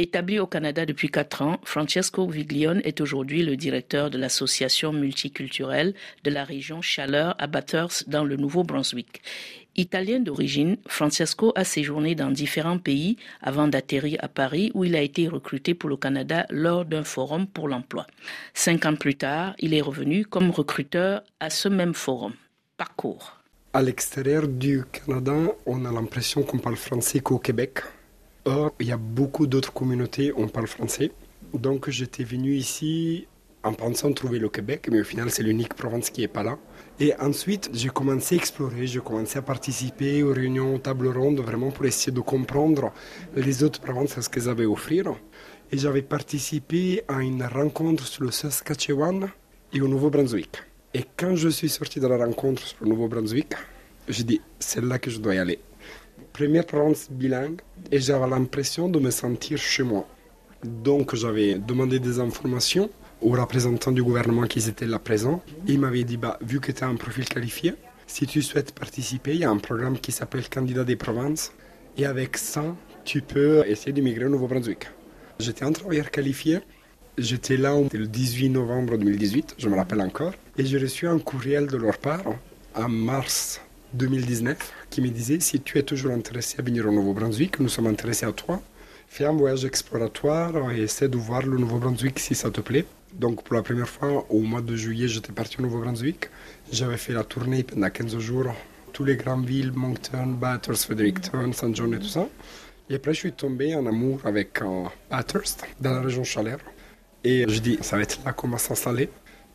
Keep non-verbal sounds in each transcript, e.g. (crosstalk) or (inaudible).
Établi au Canada depuis quatre ans, Francesco Viglione est aujourd'hui le directeur de l'association multiculturelle de la région Chaleur à Bathurst dans le Nouveau-Brunswick. Italien d'origine, Francesco a séjourné dans différents pays avant d'atterrir à Paris où il a été recruté pour le Canada lors d'un forum pour l'emploi. Cinq ans plus tard, il est revenu comme recruteur à ce même forum. Parcours. À l'extérieur du Canada, on a l'impression qu'on parle français qu'au Québec. Or, il y a beaucoup d'autres communautés on parle français. Donc, j'étais venu ici en pensant trouver le Québec, mais au final, c'est l'unique province qui n'est pas là. Et ensuite, j'ai commencé à explorer, j'ai commencé à participer aux réunions, aux tables rondes, vraiment pour essayer de comprendre les autres provinces, ce qu'elles avaient à offrir. Et j'avais participé à une rencontre sur le Saskatchewan et au Nouveau-Brunswick. Et quand je suis sorti de la rencontre sur le Nouveau-Brunswick, j'ai dit, c'est là que je dois y aller première province bilingue et j'avais l'impression de me sentir chez moi. Donc j'avais demandé des informations aux représentants du gouvernement qui étaient là présents. Ils m'avaient dit, bah, vu que tu as un profil qualifié, si tu souhaites participer, il y a un programme qui s'appelle Candidat des provinces. Et avec ça, tu peux essayer d'immigrer au Nouveau-Brunswick. J'étais un travailleur qualifié. J'étais là le 18 novembre 2018, je me rappelle encore. Et j'ai reçu un courriel de leur part en mars 2019 qui me disait si tu es toujours intéressé à venir au Nouveau-Brunswick, nous sommes intéressés à toi. Fais un voyage exploratoire et essaie de voir le Nouveau-Brunswick si ça te plaît. Donc pour la première fois, au mois de juillet, j'étais parti au Nouveau-Brunswick. J'avais fait la tournée pendant 15 jours, tous les grandes villes, Moncton, Bathurst, Fredericton, St. John et tout ça. Et après, je suis tombé en amour avec euh, Bathurst, dans la région Chaleur. Et je dis, ça va être là qu'on va s'installer.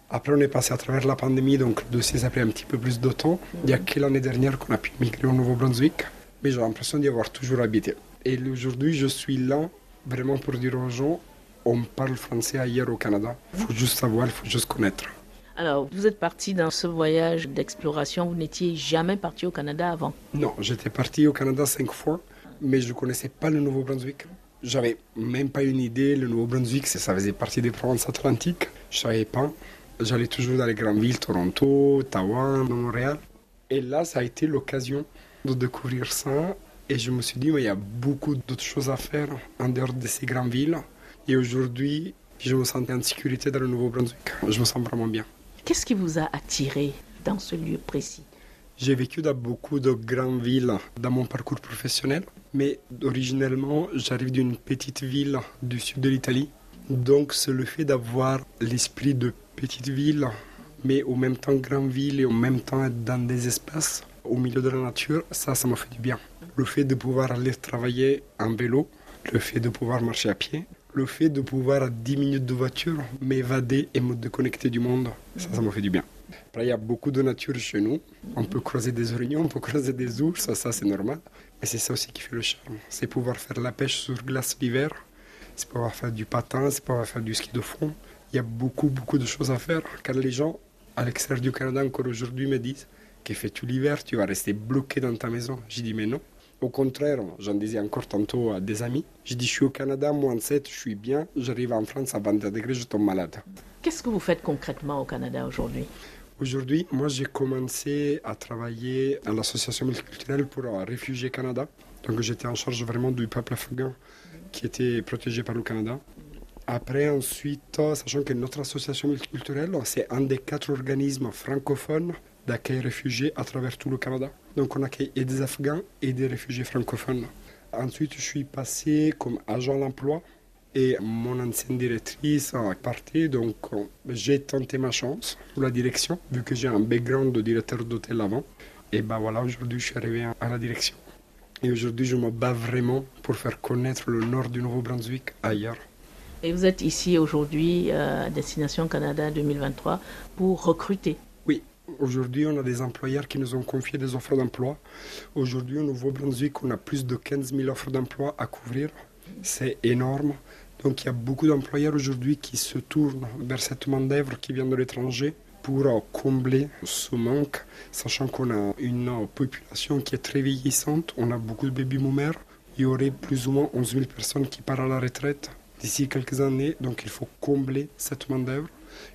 Après, on est passé à travers la pandémie, donc le dossier ça a pris un petit peu plus de temps. Il y a que l'année dernière qu'on a pu migrer au Nouveau-Brunswick, mais j'ai l'impression d'y avoir toujours habité. Et aujourd'hui, je suis là vraiment pour dire aux gens, on parle français ailleurs au Canada. Il faut juste savoir, il faut juste connaître. Alors, vous êtes parti dans ce voyage d'exploration, vous n'étiez jamais parti au Canada avant? Non, j'étais parti au Canada cinq fois, mais je ne connaissais pas le Nouveau-Brunswick. J'avais même pas une idée, le Nouveau-Brunswick, ça faisait partie des provinces atlantiques. Je savais pas. J'allais toujours dans les grandes villes, Toronto, Ottawa, Montréal. Et là, ça a été l'occasion de découvrir ça. Et je me suis dit, mais il y a beaucoup d'autres choses à faire en dehors de ces grandes villes. Et aujourd'hui, je me sentais en sécurité dans le Nouveau-Brunswick. Je me sens vraiment bien. Qu'est-ce qui vous a attiré dans ce lieu précis? J'ai vécu dans beaucoup de grandes villes dans mon parcours professionnel. Mais originellement, j'arrive d'une petite ville du sud de l'Italie. Donc, c'est le fait d'avoir l'esprit de petite ville, mais au même temps grande ville et en même temps être dans des espaces au milieu de la nature, ça, ça m'a fait du bien. Le fait de pouvoir aller travailler en vélo, le fait de pouvoir marcher à pied, le fait de pouvoir à 10 minutes de voiture m'évader et me déconnecter du monde, ça, ça m'a fait du bien. Après, il y a beaucoup de nature chez nous. On peut croiser des orignons, on peut croiser des ours, ça, ça c'est normal. Mais c'est ça aussi qui fait le charme. C'est pouvoir faire la pêche sur glace l'hiver, c'est pouvoir faire du patin, c'est pouvoir faire du ski de fond, il y a beaucoup, beaucoup de choses à faire. Car les gens à l'extérieur du Canada, encore aujourd'hui, me disent que fais-tu l'hiver Tu vas rester bloqué dans ta maison. J'ai dit, mais non. Au contraire, j'en disais encore tantôt à des amis. J'ai dit, je suis au Canada, moins 7, je suis bien. J'arrive en France à 22 degrés, je tombe malade. Qu'est-ce que vous faites concrètement au Canada aujourd'hui? Aujourd'hui, moi, j'ai commencé à travailler à l'association multiculturelle pour réfugiés Canada. Donc, j'étais en charge vraiment du peuple afghan qui était protégé par le Canada. Après, ensuite, sachant que notre association multiculturelle, c'est un des quatre organismes francophones d'accueil réfugiés à travers tout le Canada. Donc on accueille et des Afghans et des réfugiés francophones. Ensuite, je suis passé comme agent d'emploi et mon ancienne directrice a parti, donc j'ai tenté ma chance pour la direction, vu que j'ai un background de directeur d'hôtel avant. Et ben voilà, aujourd'hui je suis arrivé à la direction. Et aujourd'hui, je me bats vraiment pour faire connaître le nord du Nouveau-Brunswick ailleurs. Et vous êtes ici aujourd'hui à Destination Canada 2023 pour recruter. Oui, aujourd'hui on a des employeurs qui nous ont confié des offres d'emploi. Aujourd'hui au Nouveau-Brunswick on a plus de 15 000 offres d'emploi à couvrir. C'est énorme. Donc il y a beaucoup d'employeurs aujourd'hui qui se tournent vers cette main-d'œuvre qui vient de l'étranger pour combler ce manque, sachant qu'on a une population qui est très vieillissante, on a beaucoup de baby-boomers, il y aurait plus ou moins 11 000 personnes qui partent à la retraite d'ici quelques années. Donc il faut combler cette main-d'œuvre.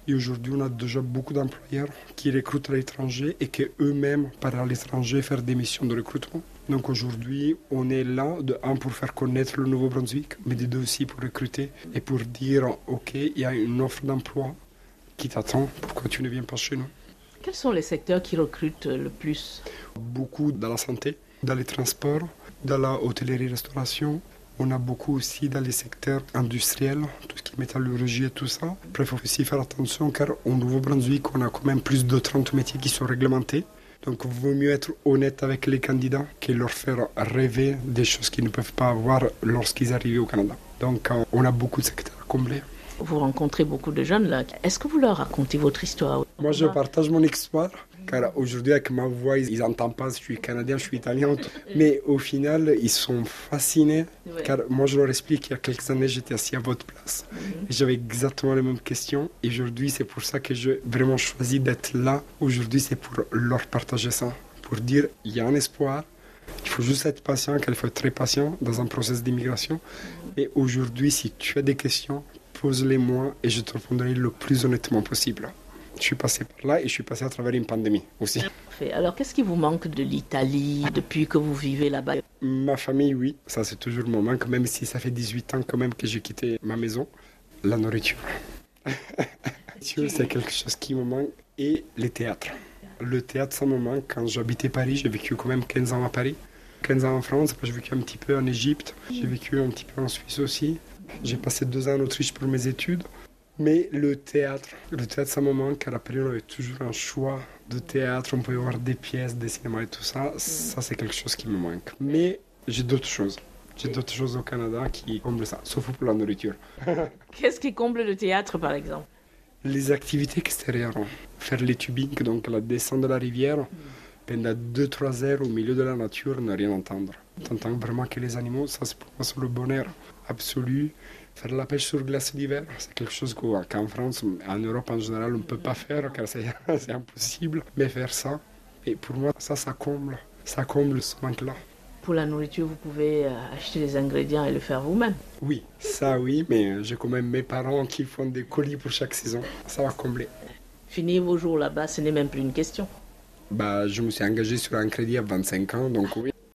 Et aujourd'hui, on a déjà beaucoup d'employeurs qui recrutent à l'étranger et qui eux-mêmes partent à l'étranger faire des missions de recrutement. Donc aujourd'hui, on est là, de un, pour faire connaître le Nouveau-Brunswick, mais de deux aussi pour recruter et pour dire, OK, il y a une offre d'emploi qui t'attend, pourquoi tu ne viens pas chez nous? Quels sont les secteurs qui recrutent le plus? Beaucoup dans la santé, dans les transports, dans la hôtellerie-restauration, on a beaucoup aussi dans les secteurs industriels, tout ce qui est métallurgie et tout ça. Après, il faut aussi faire attention car au Nouveau-Brunswick, on a quand même plus de 30 métiers qui sont réglementés. Donc, il vaut mieux être honnête avec les candidats que leur faire rêver des choses qu'ils ne peuvent pas avoir lorsqu'ils arrivent au Canada. Donc, euh, on a beaucoup de secteurs à combler. Vous rencontrez beaucoup de jeunes là. Est-ce que vous leur racontez votre histoire? Moi, je partage mon histoire. Car aujourd'hui, avec ma voix, ils n'entendent pas je suis canadien, je suis italien. (laughs) Mais au final, ils sont fascinés. Car moi, je leur explique qu'il y a quelques années, j'étais assis à votre place. Et j'avais exactement les mêmes questions. Et aujourd'hui, c'est pour ça que j'ai vraiment choisi d'être là. Aujourd'hui, c'est pour leur partager ça. Pour dire, il y a un espoir. Il faut juste être patient, qu'il faut être très patient dans un processus d'immigration. Et aujourd'hui, si tu as des questions, pose-les-moi et je te répondrai le plus honnêtement possible. Je suis passé par là et je suis passé à travers une pandémie aussi. Alors, qu'est-ce qui vous manque de l'Italie depuis que vous vivez là-bas? Ma famille, oui, ça c'est toujours mon manque, même si ça fait 18 ans quand même que j'ai quitté ma maison. La nourriture. (laughs) c'est quelque chose qui me manque. Et les théâtres. Le théâtre, ça me manque. Quand j'habitais Paris, j'ai vécu quand même 15 ans à Paris. 15 ans en France, après j'ai vécu un petit peu en Égypte, j'ai vécu un petit peu en Suisse aussi. J'ai passé deux ans en Autriche pour mes études. Mais le théâtre, le théâtre, ça me manque, car après, on avait toujours un choix de théâtre, on pouvait voir des pièces, des cinémas et tout ça. Ça, c'est quelque chose qui me manque. Mais j'ai d'autres choses. J'ai d'autres choses au Canada qui comblent ça, sauf pour la nourriture. Qu'est-ce qui comble le théâtre, par exemple? Les activités extérieures. Faire les tubing, donc la descente de la rivière, pendant 2-3 heures au milieu de la nature, ne rien entendre. T'entends vraiment que les animaux, ça c'est pour moi le bonheur absolu. Faire la pêche sur glace l'hiver, c'est quelque chose qu'en France, en Europe en général, on ne peut pas faire car (laughs) c'est impossible. Mais faire ça, et pour moi, ça, ça comble, ça comble ce manque-là. Pour la nourriture, vous pouvez euh, acheter des ingrédients et le faire vous-même Oui, ça oui, mais j'ai quand même mes parents qui font des colis pour chaque saison. Ça va combler. Finir vos jours là-bas, ce n'est même plus une question. Bah, je me suis engagé sur un crédit à 25 ans, donc oui.